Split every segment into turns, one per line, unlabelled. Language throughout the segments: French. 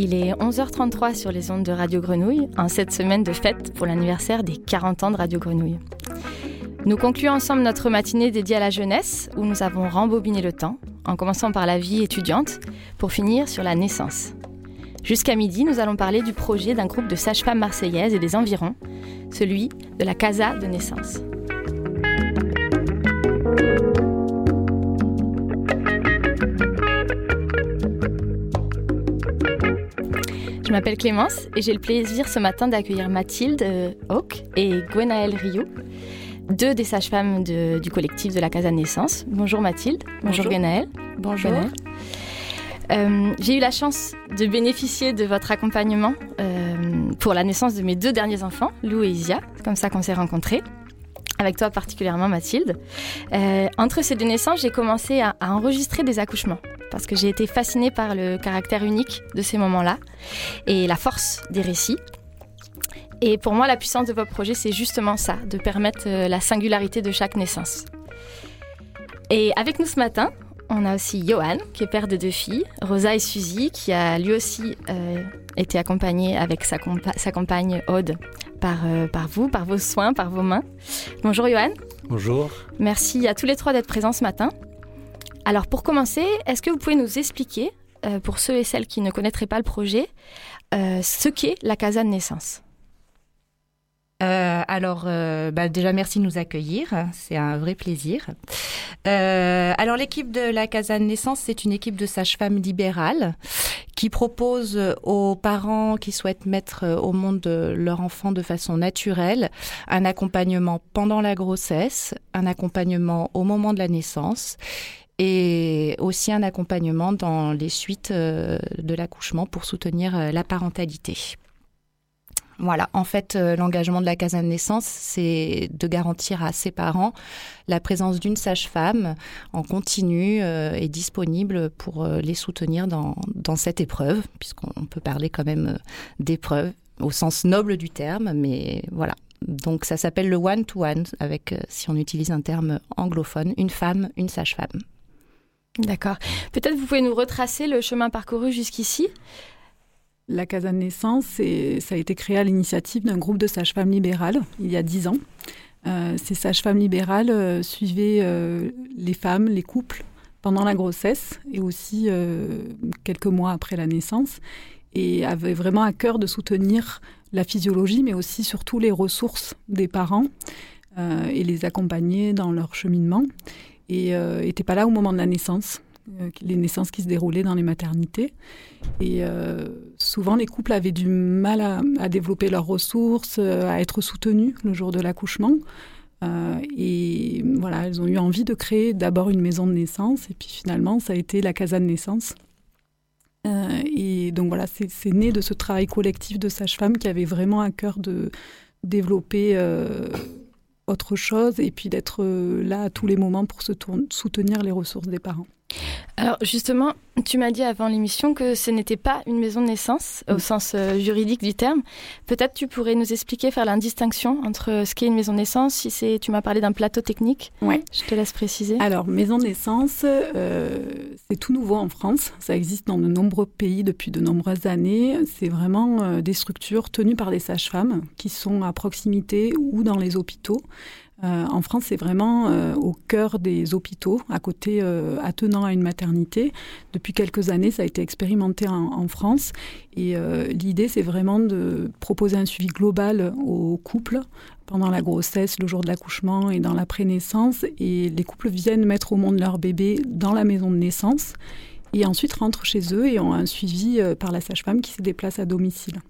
Il est 11h33 sur les ondes de Radio Grenouille, en cette semaine de fête pour l'anniversaire des 40 ans de Radio Grenouille. Nous concluons ensemble notre matinée dédiée à la jeunesse, où nous avons rembobiné le temps, en commençant par la vie étudiante, pour finir sur la naissance. Jusqu'à midi, nous allons parler du projet d'un groupe de sages-femmes marseillaises et des environs, celui de la Casa de naissance. Je m'appelle Clémence et j'ai le plaisir ce matin d'accueillir Mathilde euh, Hawk et Gwenaëlle Rio, deux des sages-femmes de- du collectif de la Casa Naissance. Bonjour Mathilde. Bonjour,
Bonjour.
Gwenaëlle.
Bonjour.
Gwenaëlle. Euh, j'ai eu la chance de bénéficier de votre accompagnement euh, pour la naissance de mes deux derniers enfants, Lou et Isia. Comme ça qu'on s'est rencontrés. Avec toi particulièrement, Mathilde. Euh, entre ces deux naissances, j'ai commencé à, à enregistrer des accouchements parce que j'ai été fascinée par le caractère unique de ces moments-là et la force des récits. Et pour moi, la puissance de votre projet, c'est justement ça, de permettre euh, la singularité de chaque naissance. Et avec nous ce matin, on a aussi Johan, qui est père de deux filles, Rosa et Suzy, qui a lui aussi euh, été accompagné avec sa, compa- sa compagne Aude par, euh, par vous, par vos soins, par vos mains. Bonjour Johan.
Bonjour.
Merci à tous les trois d'être présents ce matin. Alors pour commencer, est-ce que vous pouvez nous expliquer, euh, pour ceux et celles qui ne connaîtraient pas le projet, ce qu'est la Casa de naissance?
Euh, alors, euh, bah, déjà, merci de nous accueillir. C'est un vrai plaisir. Euh, alors, l'équipe de la Casa de Naissance, c'est une équipe de sages-femmes libérales qui propose aux parents qui souhaitent mettre au monde leur enfant de façon naturelle un accompagnement pendant la grossesse, un accompagnement au moment de la naissance et aussi un accompagnement dans les suites de l'accouchement pour soutenir la parentalité. Voilà, en fait, euh, l'engagement de la Casa de naissance, c'est de garantir à ses parents la présence d'une sage-femme en continu euh, et disponible pour euh, les soutenir dans, dans cette épreuve, puisqu'on peut parler quand même d'épreuve au sens noble du terme, mais voilà. Donc ça s'appelle le one-to-one, avec, euh, si on utilise un terme anglophone, une femme, une sage-femme.
D'accord. Peut-être vous pouvez nous retracer le chemin parcouru jusqu'ici?
La Casa de Naissance, ça a été créé à l'initiative d'un groupe de sages-femmes libérales il y a dix ans. Euh, ces sages-femmes libérales euh, suivaient euh, les femmes, les couples pendant la grossesse et aussi quelques mois après la naissance et avaient vraiment à cœur de soutenir la physiologie mais aussi surtout les ressources des parents et les accompagner dans leur cheminement et n'étaient pas là au moment de la naissance, les naissances qui se déroulaient dans les maternités. Et euh, souvent, les couples avaient du mal à, développer leurs ressources, euh, à être soutenus le jour de l'accouchement. Euh, et voilà, elles ont eu envie de créer d'abord une maison de naissance, et puis finalement, ça a été la casa de naissance. Euh, et donc voilà, c'est né de ce travail collectif de sages-femmes qui avait vraiment à cœur de développer euh, autre chose et puis d'être euh, là à tous les moments pour soutenir les ressources des parents.
Alors justement, tu m'as dit avant l'émission que ce n'était pas une maison de naissance au
Mm.
sens euh, juridique du terme. Peut-être tu pourrais nous expliquer, faire la distinction entre ce qu'est une maison de naissance, si c'est, tu m'as parlé d'un plateau technique.
Ouais.
Je te laisse préciser.
Alors, maison de naissance, euh, c'est tout nouveau en France. Ça existe dans de nombreux pays depuis de nombreuses années. C'est vraiment euh, des structures tenues par des sages-femmes qui sont à proximité ou dans les hôpitaux. Euh, en France, c'est vraiment euh, au cœur des hôpitaux, à côté, euh, attenant à une maternité. Depuis quelques années, ça a été expérimenté en, France. Et l'idée, c'est vraiment de proposer un suivi global aux couples pendant la grossesse, le jour de l'accouchement et dans la prénaissance. Et les couples viennent mettre au monde leur bébé dans la maison de naissance et ensuite rentrent chez eux et ont un suivi par la sage-femme qui se déplace à domicile.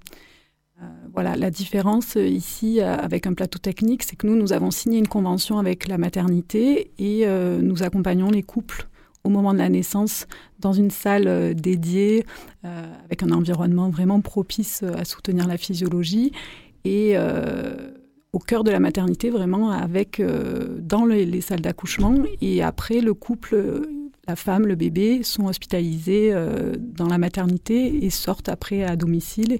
Euh, voilà, la différence euh, ici euh, avec un plateau technique, c'est que nous, nous avons signé une convention avec la maternité et nous accompagnons les couples au moment de la naissance dans une salle dédiée avec un environnement vraiment propice à soutenir la physiologie et au cœur de la maternité, vraiment avec dans les, les salles d'accouchement. Et après, le couple, la femme, le bébé sont hospitalisés dans la maternité et sortent après à domicile.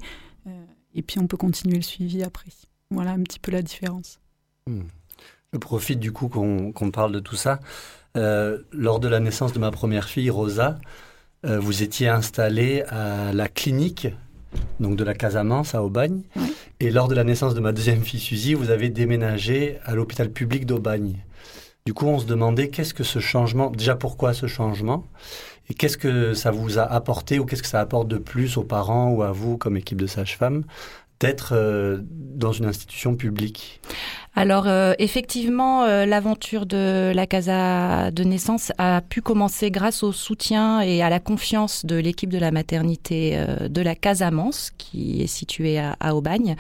Et puis on peut continuer le suivi après. Voilà un petit peu la différence.
Hmm. Je profite du coup qu'on parle de tout ça. lors de la naissance de ma première fille, Rosa, vous étiez installée à la clinique donc de la Casamance à Aubagne. Et lors de la naissance de ma deuxième fille Suzy, vous avez déménagé à l'hôpital public d'Aubagne. Du coup, on se demandait qu'est-ce que ce changement, déjà pourquoi ce changement, et qu'est-ce que ça vous a apporté ou qu'est-ce que ça apporte de plus aux parents ou à vous comme équipe de sages-femmes d'être euh, dans une institution publique?
Alors euh, effectivement, euh, l'aventure de la Casa de naissance a pu commencer grâce au soutien et à la confiance de l'équipe de la maternité de la Casamance, qui est située à, à, Aubagne.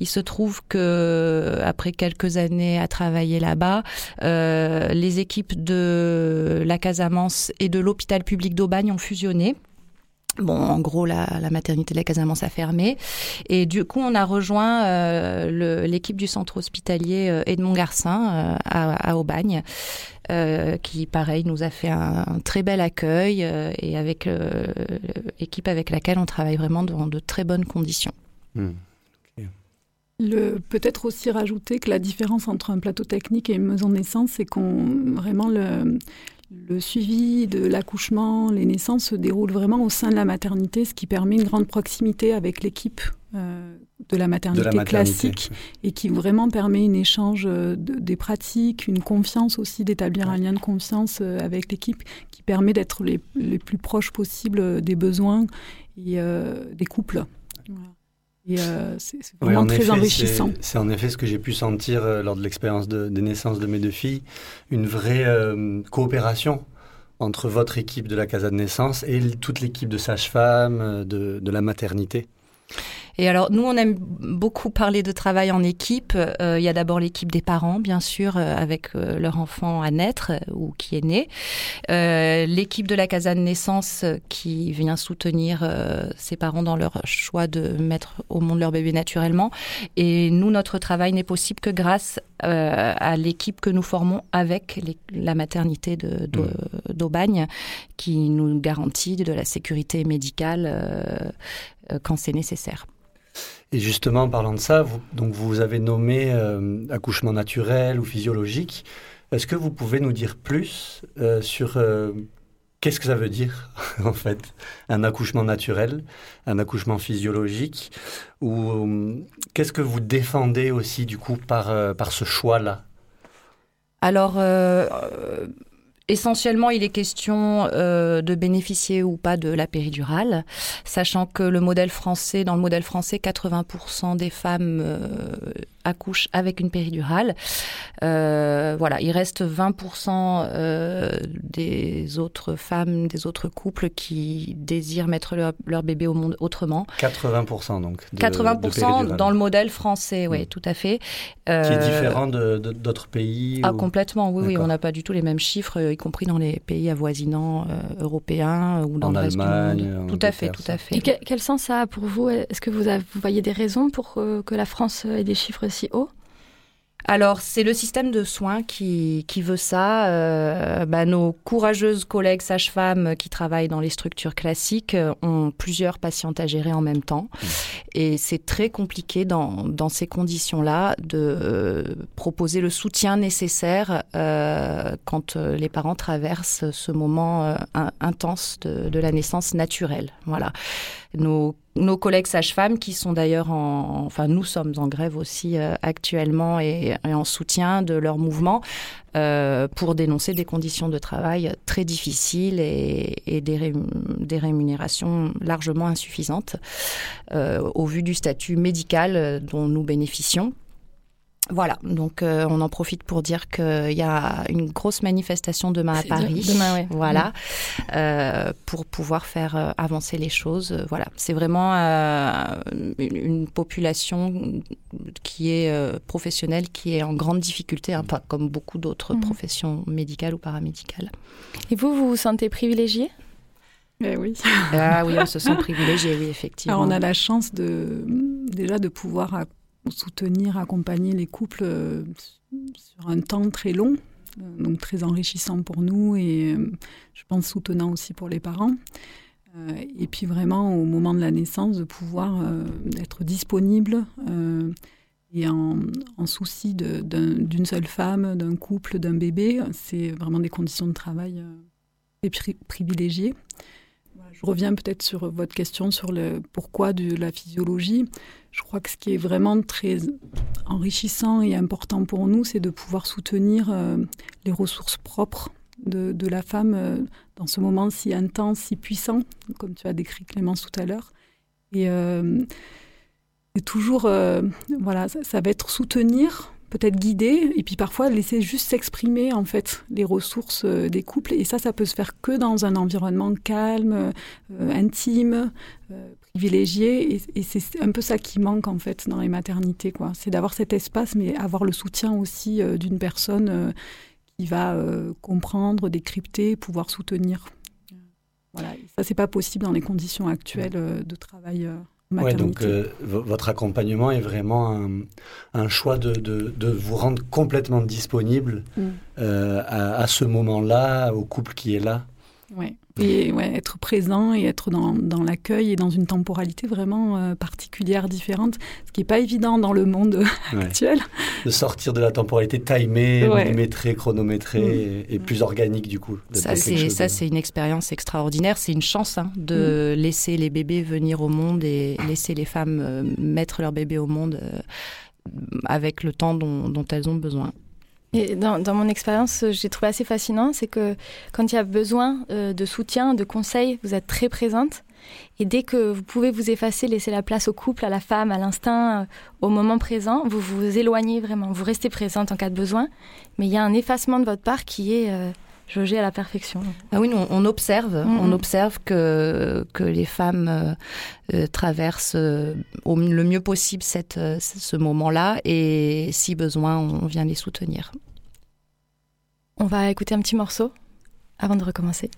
Il se trouve que après quelques années à travailler là-bas, les équipes de la Casamance et de l'hôpital public d'Aubagne ont fusionné Bon, en gros, la, maternité de la Casamance a fermé. Et du coup, on a rejoint euh, l'équipe du centre hospitalier euh, Edmond Garcin euh, à, Aubagne, qui, pareil, nous a fait un, très bel accueil et avec l'équipe avec laquelle on travaille vraiment dans de très bonnes conditions. Hmm.
Peut-être aussi rajouter que la différence entre un plateau technique et une maison de naissance, c'est qu'on vraiment le, le suivi de l'accouchement, les naissances se déroulent vraiment au sein de la maternité, ce qui permet une grande proximité avec l'équipe euh, de, la maternité classique et qui vraiment permet un échange euh, des pratiques, une confiance aussi, d'établir un lien de confiance euh, avec l'équipe qui permet d'être les, plus proches possibles des besoins et des couples.
Euh, c'est vraiment très enrichissant. C'est en effet ce que j'ai pu sentir euh, lors de l'expérience de, naissance de mes deux filles, une vraie euh, coopération entre votre équipe de la Casa de naissance et toute l'équipe de sages-femmes, de, la maternité.
Et alors, nous, on aime beaucoup parler de travail en équipe. Euh, il y a d'abord l'équipe des parents, bien sûr, euh, avec euh, leur enfant à naître ou qui est né. L'équipe de la Casa de naissance qui vient soutenir ses parents dans leur choix de mettre au monde leur bébé naturellement. Et nous, notre travail n'est possible que grâce à l'équipe que nous formons avec la maternité mmh. d'Aubagne, qui nous garantit de la sécurité médicale quand c'est nécessaire.
Et justement, en parlant de ça, vous, donc vous avez nommé euh, accouchement naturel ou physiologique. Est-ce que vous pouvez nous dire plus euh, sur euh, qu'est-ce que ça veut dire, en fait, un accouchement naturel, un accouchement physiologique Ou qu'est-ce que vous défendez aussi, du coup, par, par ce choix-là?
Alors, Essentiellement, il est question euh, de bénéficier ou pas de la péridurale, sachant que le modèle français, dans le modèle français, 80% des femmes euh, accouchent avec une péridurale. Euh, voilà, il reste 20% des autres femmes, des autres couples qui désirent mettre leur, bébé au monde autrement.
80% donc.
80% dans le modèle français, oui, mm. tout à fait.
qui est différent d'autres pays.
Ah, complètement, oui, oui, on n'a pas du tout les mêmes chiffres compris dans les pays avoisinants euh, européens ou dans le reste du monde. Tout à fait, tout à fait.
Et quel, sens ça a pour vous? Est-ce que vous, vous, voyez des raisons pour euh, que la France ait des chiffres si hauts
alors, c'est le système de soins qui, qui veut ça. Euh, bah, nos courageuses collègues sages-femmes qui travaillent dans les structures classiques euh, ont plusieurs patientes à gérer en même temps. Mmh. Et c'est très compliqué dans, dans ces conditions-là de euh, proposer le soutien nécessaire euh, quand les parents traversent ce moment intense de, de, la naissance naturelle. Voilà. Nos nos collègues sages-femmes qui sont d'ailleurs en, enfin nous sommes en grève aussi euh, actuellement et, en soutien de leur mouvement euh, pour dénoncer des conditions de travail très difficiles et, des, rémunérations largement insuffisantes euh, au vu du statut médical dont nous bénéficions. Voilà, donc euh, on en profite pour dire qu'il y a une grosse manifestation demain à Paris.
Demain,
Voilà, euh, pour pouvoir faire euh, avancer les choses. Voilà, c'est vraiment une, population qui est professionnelle, qui est en grande difficulté, hein, pas comme beaucoup d'autres mhm. professions médicales ou paramédicales.
Et vous, vous vous sentez privilégié
eh oui.
Ah oui, on se sent privilégié, oui, effectivement.
Alors on a la chance de déjà de pouvoir soutenir, accompagner les couples euh, sur un temps très long. donc très enrichissant pour nous et je pense soutenant aussi pour les parents. et puis vraiment au moment de la naissance de pouvoir être disponible et en, souci d'une seule femme, d'un couple, d'un bébé, c'est vraiment des conditions de travail privilégiées. Je reviens peut-être sur votre question sur le pourquoi de la physiologie. Je crois que ce qui est vraiment très enrichissant et important pour nous, c'est de pouvoir soutenir euh, les ressources propres de, la femme euh, dans ce moment si intense, si puissant, comme tu as décrit Clémence tout à l'heure. Et, euh, toujours, voilà, ça, va être soutenir peut-être guider et puis parfois laisser juste s'exprimer en fait les ressources euh, des couples. Et ça ça peut se faire que dans un environnement calme euh, intime euh, privilégié. Et, c'est un peu ça qui manque en fait dans les maternités quoi. C'est d'avoir cet espace mais avoir le soutien aussi d'une personne qui va comprendre décrypter pouvoir soutenir. Voilà. Ça c'est pas possible dans les conditions actuelles de travail
Ouais, donc euh, votre accompagnement est vraiment un, choix de, de, vous rendre complètement disponible mm. euh, à, à, ce moment-là, au couple qui est là.
Ouais. Et ouais, être présent et être dans, dans l'accueil et dans une temporalité vraiment euh, particulière, différente, ce qui n'est pas évident dans le monde actuel.
De sortir de la temporalité timée, millimétrée, chronométrée mm. et, plus organique du coup.
Ça, c'est, ça, c'est une expérience extraordinaire. C'est une chance hein, de mm. laisser les bébés venir au monde et laisser les femmes euh, mettre leur bébé au monde euh, avec le temps dont, dont elles ont besoin.
Et dans, dans, mon expérience, j'ai trouvé assez fascinant, c'est que quand il y a besoin euh, de soutien, de conseils, vous êtes très présente. Et dès que vous pouvez vous effacer, laisser la place au couple, à la femme, à l'instinct, euh, au moment présent, vous vous éloignez vraiment. Vous restez présente en cas de besoin, mais il y a un effacement de votre part qui est euh, jaugé à la perfection.
Ah oui, on, observe, on observe que, que les femmes traversent au, le mieux possible cette, ce moment-là et si besoin, on vient les soutenir.
On va écouter un petit morceau avant de recommencer.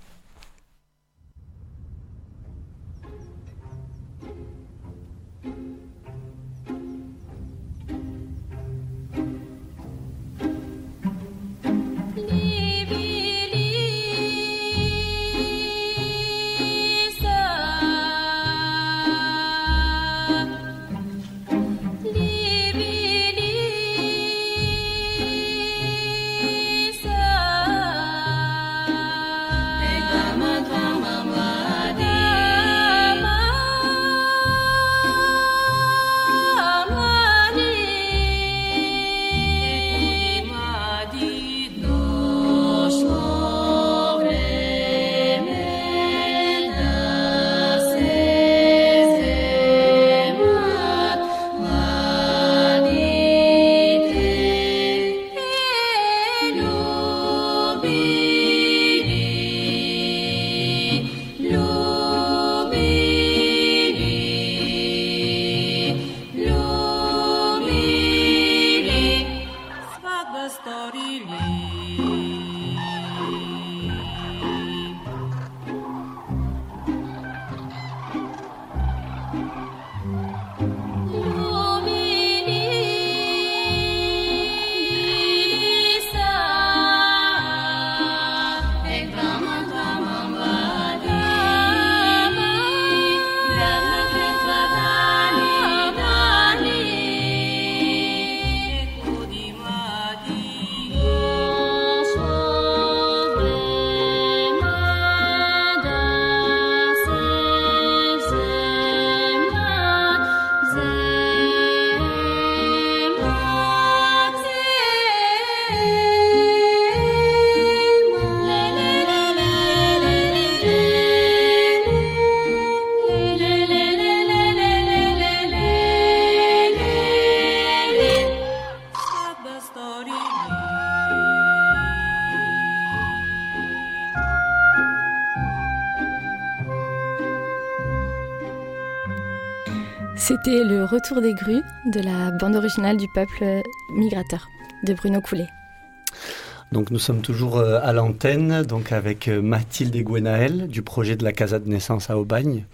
C'était le retour des grues de la bande originale du peuple migrateur de Bruno Coulet.
Donc nous sommes toujours euh, à l'antenne, donc avec euh, Mathilde et Gwenaël du projet de la Casa de naissance à Aubagne.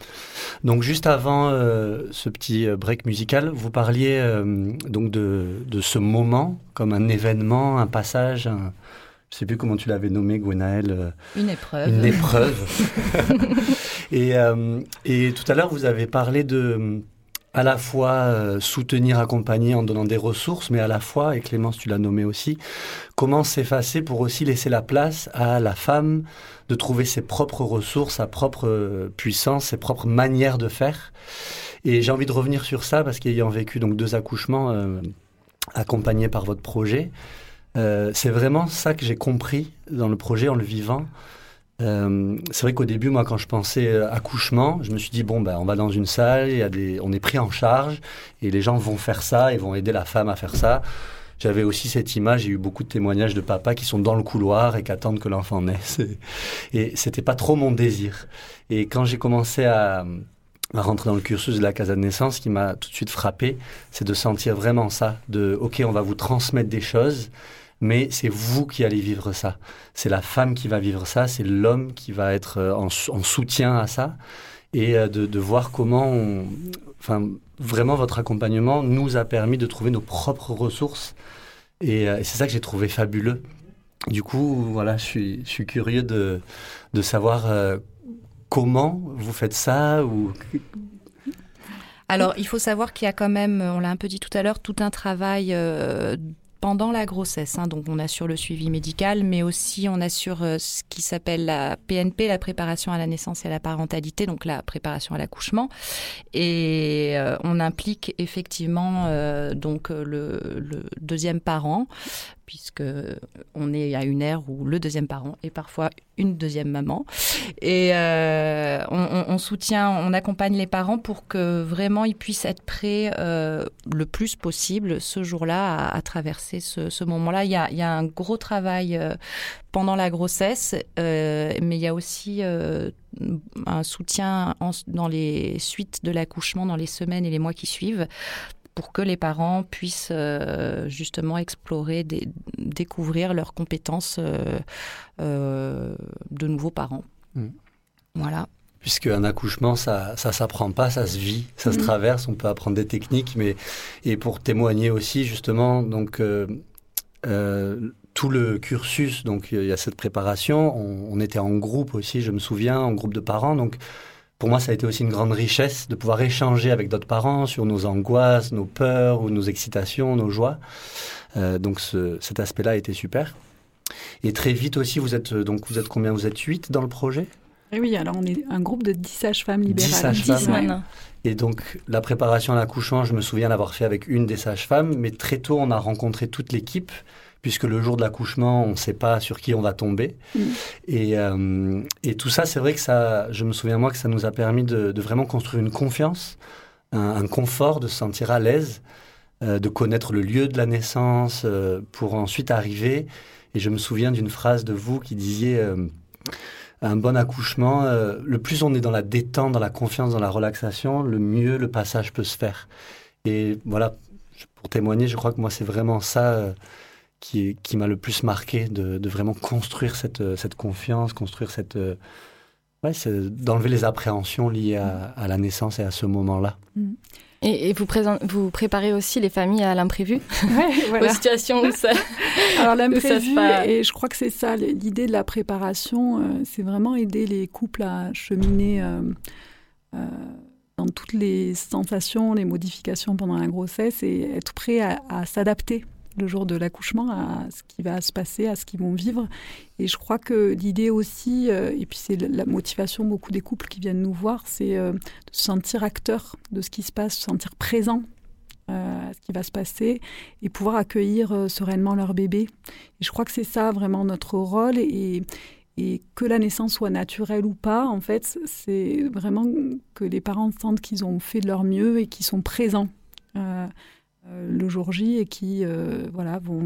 Donc juste avant euh, ce petit break musical, vous parliez donc de, de, ce moment comme un événement, un passage, je sais plus comment tu l'avais nommé, Gwenaël. Euh,
une épreuve.
Une épreuve. et, euh, et tout à l'heure, vous avez parlé de à la fois euh, soutenir, accompagner en donnant des ressources, mais à la fois, et Clémence, tu l'as nommé aussi, comment s'effacer pour aussi laisser la place à la femme de trouver ses propres ressources, sa propre puissance, ses propres manières de faire. Et j'ai envie de revenir sur ça parce qu'ayant vécu donc deux accouchements accompagnés par votre projet, euh, c'est vraiment ça que j'ai compris dans le projet en le vivant. Euh, c'est vrai qu'au début, moi, quand je pensais euh, accouchement, je me suis dit bon, ben, on va dans une salle, y a des, on est pris en charge et les gens vont faire ça et vont aider la femme à faire ça. J'avais aussi cette image, j'ai eu beaucoup de témoignages de papas qui sont dans le couloir et qui attendent que l'enfant naisse. Et c'était pas trop mon désir. Et quand j'ai commencé à, à rentrer dans le cursus de la casa de naissance, ce qui m'a tout de suite frappé, c'est de sentir vraiment ça, de ok, on va vous transmettre des choses, mais c'est vous qui allez vivre ça. C'est la femme qui va vivre ça, c'est l'homme qui va être euh, en, soutien à ça, et euh, de, voir comment, enfin, vraiment votre accompagnement nous a permis de trouver nos propres ressources, et, euh, c'est ça que j'ai trouvé fabuleux. Du coup, voilà, je suis, curieux de, savoir comment vous faites ça ou
alors, il faut savoir qu'il y a quand même, on l'a un peu dit tout à l'heure, tout un travail pendant la grossesse. Hein. donc, on assure le suivi médical, mais aussi on assure euh, ce qui s'appelle la PNP, la préparation à la naissance et à la parentalité, donc la préparation à l'accouchement. Et euh, on implique effectivement donc le, le, deuxième parent, puisque on est à une ère où le deuxième parent est parfois une deuxième maman. Et euh, on, soutient, on accompagne les parents pour que vraiment ils puissent être prêts euh, le plus possible ce jour-là à, traverser ce, moment-là. Il, y, a, un gros travail euh, pendant la grossesse, mais il y a aussi un soutien dans les suites de l'accouchement, dans les semaines et les mois qui suivent, pour que les parents puissent euh, justement explorer, découvrir leurs compétences euh, euh, de nouveaux parents. Mm. Voilà.
Puisque un accouchement, ça, ça s'apprend pas, ça se vit, ça se mm. traverse. On peut apprendre des techniques, mais et pour témoigner aussi justement, donc tout le cursus, donc il y a cette préparation. On, on, était en groupe aussi, je me souviens, en groupe de parents, donc pour moi, ça a été aussi une grande richesse de pouvoir échanger avec d'autres parents sur nos angoisses, nos peurs ou nos excitations, nos joies. Euh, donc cet aspect-là a été super. Et très vite aussi, vous êtes donc vous êtes combien? Vous êtes huit dans le projet?
Eh Oui, alors on est un groupe de 10 sages-femmes libérales. 10
sages-femmes. Et donc la préparation à l'accouchement, je me souviens l'avoir fait avec une des sages-femmes, mais très tôt on a rencontré toute l'équipe puisque le jour de l'accouchement, on ne sait pas sur qui on va tomber. Mm. Euh, et, tout ça, c'est vrai que ça, je me souviens moi que ça nous a permis de, vraiment construire une confiance, un, confort, de se sentir à l'aise, euh, de connaître le lieu de la naissance, euh, pour ensuite arriver. Et je me souviens d'une phrase de vous qui disiez un bon accouchement, le plus on est dans la détente, dans la confiance, dans la relaxation, le mieux le passage peut se faire. Et voilà, pour témoigner, je crois que moi c'est vraiment ça qui, qui m'a le plus marqué, de, de, vraiment construire cette, cette confiance, construire cette... Euh, ouais, d'enlever les appréhensions liées à, à, la naissance et à ce moment-là.
Mm. Et, et vous, vous, préparez aussi les familles à l'imprévu, ouais, aux situations où ça.
Alors l'imprévu, et je crois que c'est ça l'idée de la préparation, euh, c'est vraiment aider les couples à cheminer euh, euh, dans toutes les sensations, les modifications pendant la grossesse et être prêt à, à s'adapter le jour de l'accouchement à ce qui va se passer, à ce qu'ils vont vivre. Et je crois que l'idée aussi, euh, et puis c'est la motivation beaucoup des couples qui viennent nous voir, c'est euh, de se sentir acteur de ce qui se passe, se sentir présent euh, à ce qui va se passer et pouvoir accueillir sereinement leur bébé. Et je crois que c'est ça vraiment notre rôle et, que la naissance soit naturelle ou pas, en fait, c'est vraiment que les parents sentent qu'ils ont fait de leur mieux et qu'ils sont présents. Le jour J et qui euh, voilà, vont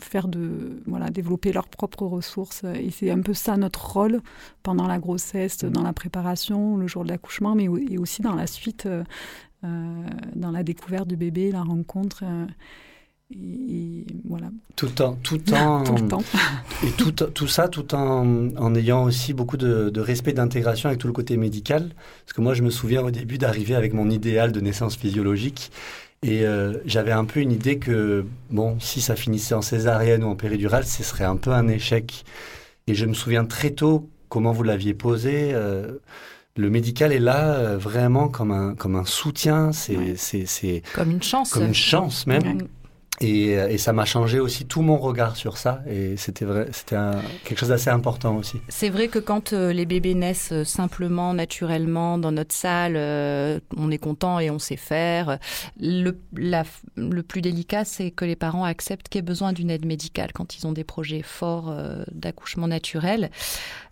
faire de, voilà, développer leurs propres ressources. Et c'est un peu ça notre rôle pendant la grossesse, dans la préparation, le jour de l'accouchement, mais et aussi dans la suite, euh, dans la découverte du bébé, la rencontre. Et, voilà.
Tout en, tout en,
tout le temps.
et tout, tout ça, tout en, en ayant aussi beaucoup de, de respect d'intégration avec tout le côté médical. Parce que moi, je me souviens au début d'arriver avec mon idéal de naissance physiologique Et j'avais un peu une idée que, bon, si ça finissait en césarienne ou en péridurale, ce serait un peu un échec. Et je me souviens très tôt comment vous l'aviez posé. le médical est là vraiment comme un, comme un soutien. C'est, c'est,
comme une chance.
Comme une chance même. Et, euh, et, ça m'a changé aussi tout mon regard sur ça. Et c'était vrai, c'était quelque chose d'assez important aussi.
C'est vrai que quand euh, les bébés naissent euh, simplement, naturellement, dans notre salle, on est content et on sait faire. Le, la, le plus délicat, c'est que les parents acceptent qu'il y ait besoin d'une aide médicale quand ils ont des projets forts d'accouchement naturel.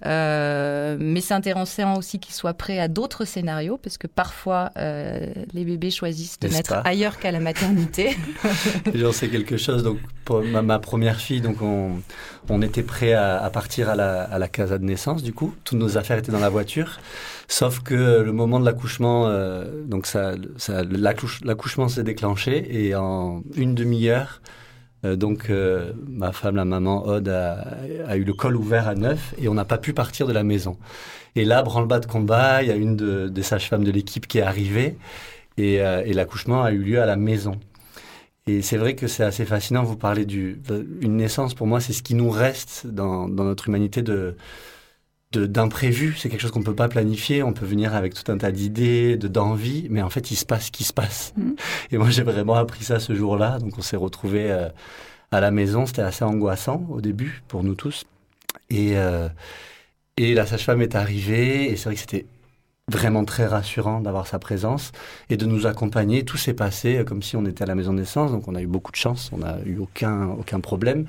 mais c'est intéressant aussi qu'ils soient prêts à d'autres scénarios, parce que parfois, les bébés choisissent de naître ailleurs qu'à la maternité.
c'est quelque chose. Donc, pour ma, première fille, donc on, était prêt à, partir à la, casa de naissance, du coup. Toutes nos affaires étaient dans la voiture. Sauf que le moment de l'accouchement, euh, donc ça, l'accouchement s'est déclenché et en une demi-heure, euh, donc euh, ma femme, la maman Aude, a, eu le col ouvert à neuf et on n'a pas pu partir de la maison. Et là, branle-bas de combat, il y a une de, des sages-femmes de l'équipe qui est arrivée et l'accouchement a eu lieu à la maison. Et c'est vrai que c'est assez fascinant. Vous parlez d'une naissance. Pour moi, c'est ce qui nous reste dans, dans notre humanité de d'imprévu. C'est quelque chose qu'on ne peut pas planifier. On peut venir avec tout un tas d'idées, de d'envies, mais en fait, il se passe ce qui se passe. Mm. Et moi, j'ai vraiment appris ça ce jour-là. Donc, on s'est retrouvés euh, à la maison. C'était assez angoissant au début pour nous tous. Et, euh, et la sage-femme est arrivée. Et c'est vrai que c'était vraiment très rassurant d'avoir sa présence et de nous accompagner. Tout s'est passé comme si on était à la maison de naissance, donc on a eu beaucoup de chance, on n'a eu aucun, aucun problème.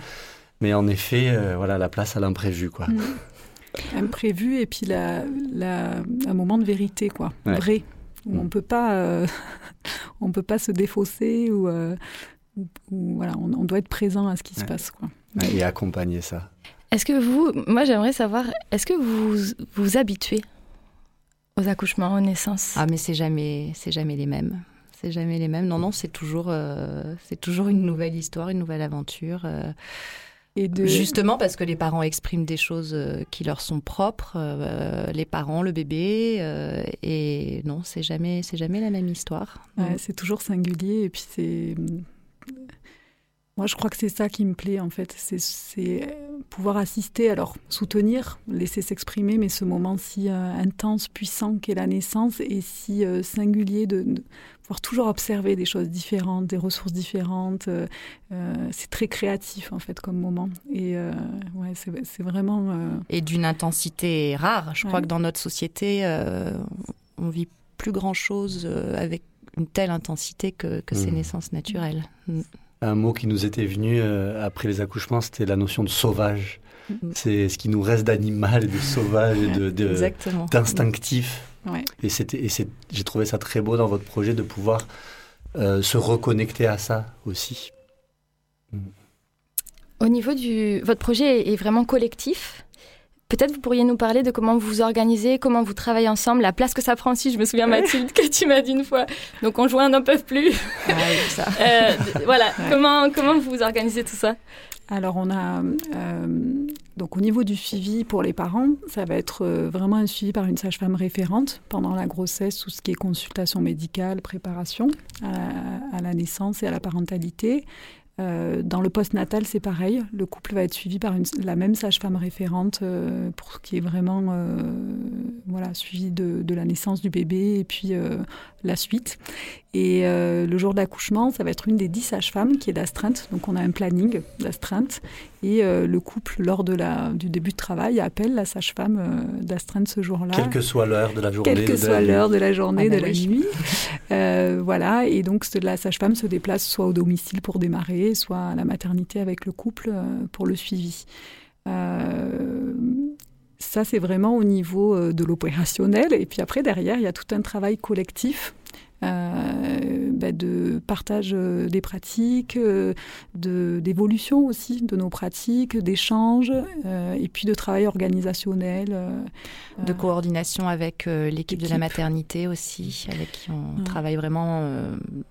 Mais en effet, euh, voilà, la place à l'imprévu, quoi. Mmh.
Imprévu et puis la, la, un moment de vérité, quoi, vrai, où mmh. on peut pas, euh, on peut pas se défausser ou, euh, voilà, on, doit être présent à ce qui se passe, quoi.
Et accompagner ça.
Est-ce que vous, moi j'aimerais savoir, est-ce que vous vous habituez aux accouchements, aux naissances
Ah, mais c'est jamais, c'est jamais les mêmes. C'est jamais les mêmes. Non, non, c'est toujours, euh, c'est toujours une nouvelle histoire, une nouvelle aventure. Euh. et de... Justement parce que les parents expriment des choses euh, qui leur sont propres, les parents, le bébé, et non, c'est jamais, c'est jamais la même histoire.
c'est toujours singulier, et puis c'est moi, je crois que c'est ça qui me plaît, en fait. C'est pouvoir assister, alors soutenir, laisser s'exprimer, mais ce moment si euh, intense, puissant qu'est la naissance et si euh, singulier de, pouvoir toujours observer des choses différentes, des ressources différentes. Euh, c'est très créatif, en fait, comme moment. Et ouais, c'est vraiment.
Et d'une intensité rare. Je crois que dans notre société, on vit plus grand-chose avec une telle intensité que, que ces mmh. naissances naturelles. Mmh
un mot qui nous était venu euh, après les accouchements, c'était la notion de sauvage. Mm-hmm. C'est ce qui nous reste d'animal et de sauvage et de, d'instinctif. Et, j'ai trouvé ça très beau dans votre projet de pouvoir euh, se reconnecter à ça aussi.
Mm. Au niveau du... Votre projet est vraiment collectif? Peut-être vous pourriez nous parler de comment vous vous organisez, comment vous travaillez ensemble, la place que ça prend aussi. Je me souviens, Mathilde, que tu m'as dit une fois. Donc, conjoints n'en peuvent plus. Ah ça. Euh, voilà. Comment, comment vous vous organisez tout ça?
Alors, on a. Euh, donc, au niveau du suivi pour les parents, ça va être euh, vraiment un suivi par une sage-femme référente pendant la grossesse, tout ce qui est consultation médicale, préparation à la naissance et à la parentalité. Euh, dans le post-natal, c'est pareil. Le couple va être suivi par une, la même sage-femme référente euh, pour qui est vraiment euh, voilà, suivi de, de, la naissance du bébé et puis la suite. Et le jour d'accouchement, ça va être une des dix sages-femmes qui est d'astreinte. Donc on a un planning d'astreinte. Et le couple, lors de la, du début de travail, appelle la sage-femme d'astreinte ce jour-là.
Quelle que soit l'heure de la journée.
Quelle que soit l'heure de la journée, ah de bah la nuit. voilà. Et donc la sage-femme se déplace soit au domicile pour démarrer soit à la maternité avec le couple euh, pour le suivi. Euh, ça, c'est vraiment au niveau euh, de l'opérationnel. Et puis après, derrière, il y a tout un travail collectif euh, bah, de partage euh, des pratiques, euh, d'évolution aussi de nos pratiques, d'échanges, et puis de travail organisationnel.
de coordination avec l'équipe de la maternité aussi, avec qui on travaille vraiment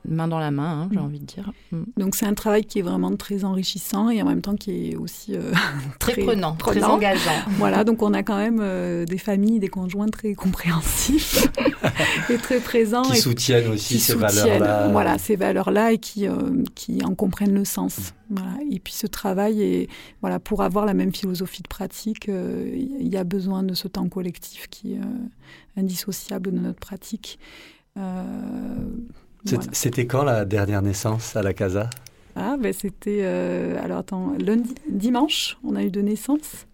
main dans la main, hein, j'ai mm. envie de dire.
Mm. Donc c'est un travail qui est vraiment très enrichissant et en même temps qui est aussi
très, très, prenant, très engageant.
voilà, donc on a quand même des familles, des conjoints très compréhensifs et très présents.
Qui soutiennent aussi ces valeurs-là.
Voilà, ces valeurs-là et qui, qui en comprennent le sens. Voilà. Et puis ce travail, et, voilà, pour avoir la même philosophie de pratique, il y a besoin de ce temps collectif qui est indissociable de notre pratique.
C'était quand la dernière naissance à la Casa?
Ah, ben c'était. Euh, alors attends, lundi, dimanche, on a eu deux naissances.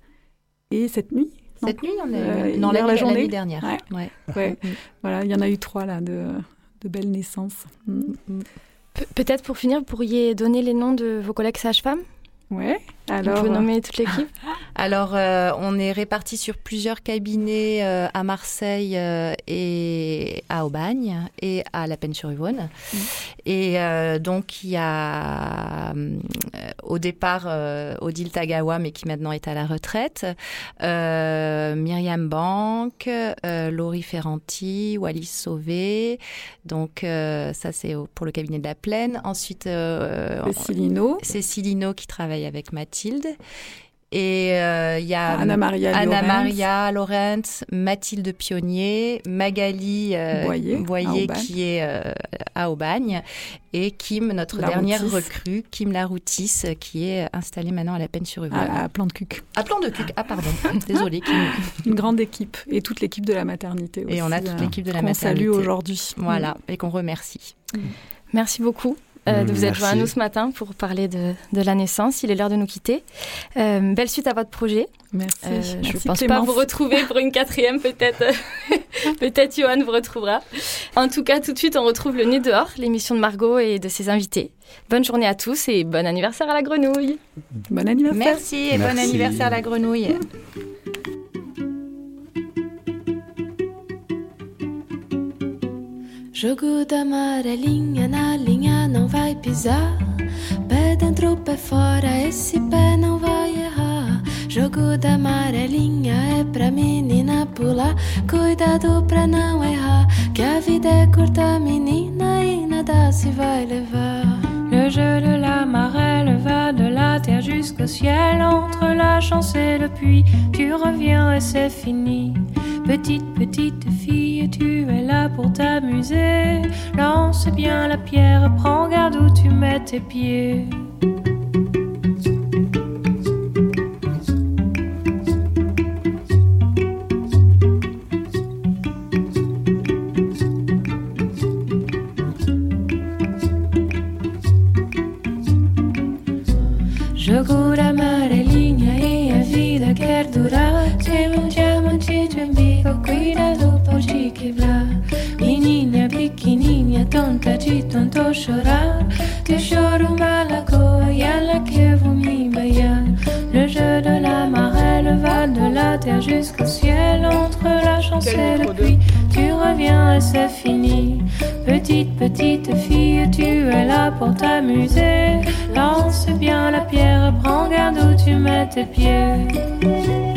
Et cette nuit
Cette nuit, on est. dans la, journée dernière.
Ouais. ouais. voilà, il y en a eu trois là, de, de belles naissances. Mm.
Peut-être pour finir, vous pourriez donner les noms de vos collègues sages-femmes?
Ouais.
Alors, on peut nommer toute l'équipe?
Alors, euh, on est répartis sur plusieurs cabinets euh, à Marseille euh, et à Aubagne et à La Penne-sur-Yvonne. Mm. Et donc, il y a au départ Odile Tagawa, mais qui maintenant est à la retraite, Myriam Bank, Laurie Ferranti, Wallis Sauvé. Donc, ça, c'est pour le cabinet de la Plaine. Ensuite,
Cécilino.
Cécilino qui travaille avec Mathilde. Et il euh, y a
Anna Maria,
Anna Maria Laurent, Mathilde Pionnier, Magali euh, Boyer, qui est euh, à Aubagne, et Kim, notre dernière recrue, Kim Laroutis, qui est installée maintenant à la peine sur
À, à Plan de Cuc.
À Plan de Cuc, ah pardon, désolée.
Une grande équipe, et toute l'équipe de la maternité aussi.
Et on a toute l'équipe de la maternité.
Qu'on salue aujourd'hui.
Voilà, et qu'on remercie.
Merci beaucoup. Euh, de vous être joint à nous ce matin pour parler de, la naissance. Il est l'heure de nous quitter. Euh, belle suite à votre projet.
Merci. Euh,
je ne pense pas vous retrouver pour une quatrième, peut-être. peut-être Johan vous retrouvera. En tout cas, tout de suite, on retrouve le nez dehors, l'émission de Margot et de ses invités. Bonne journée à tous et bon anniversaire à la grenouille.
Bon anniversaire.
Merci et bon anniversaire à la grenouille.
Jogo da amarelinha na linha não vai pisar. Pé dentro, pé fora, esse pé não vai errar. Jogo da amarelinha é pra menina pular. Cuidado pra não errar, que a vida é curta, menina, e nada se vai levar. Le jeu de la marelle va de la terre jusqu'au ciel. Entre la chance et le puits, tu reviens et c'est fini. Petite, petite fille, tu es là pour t'amuser. Lance bien la pierre, prends garde où tu mets tes pieds. Jogo da amarelinha e a vida quer. De tanto chorar. Choro que vou me baiar. Le jeu de la marelle va de la terre jusqu'au ciel. Entre la chance et le puits, tu reviens et c'est fini. Petite, petite fille, tu es là pour t'amuser. Lance bien la pierre, prends garde où tu mets tes pieds.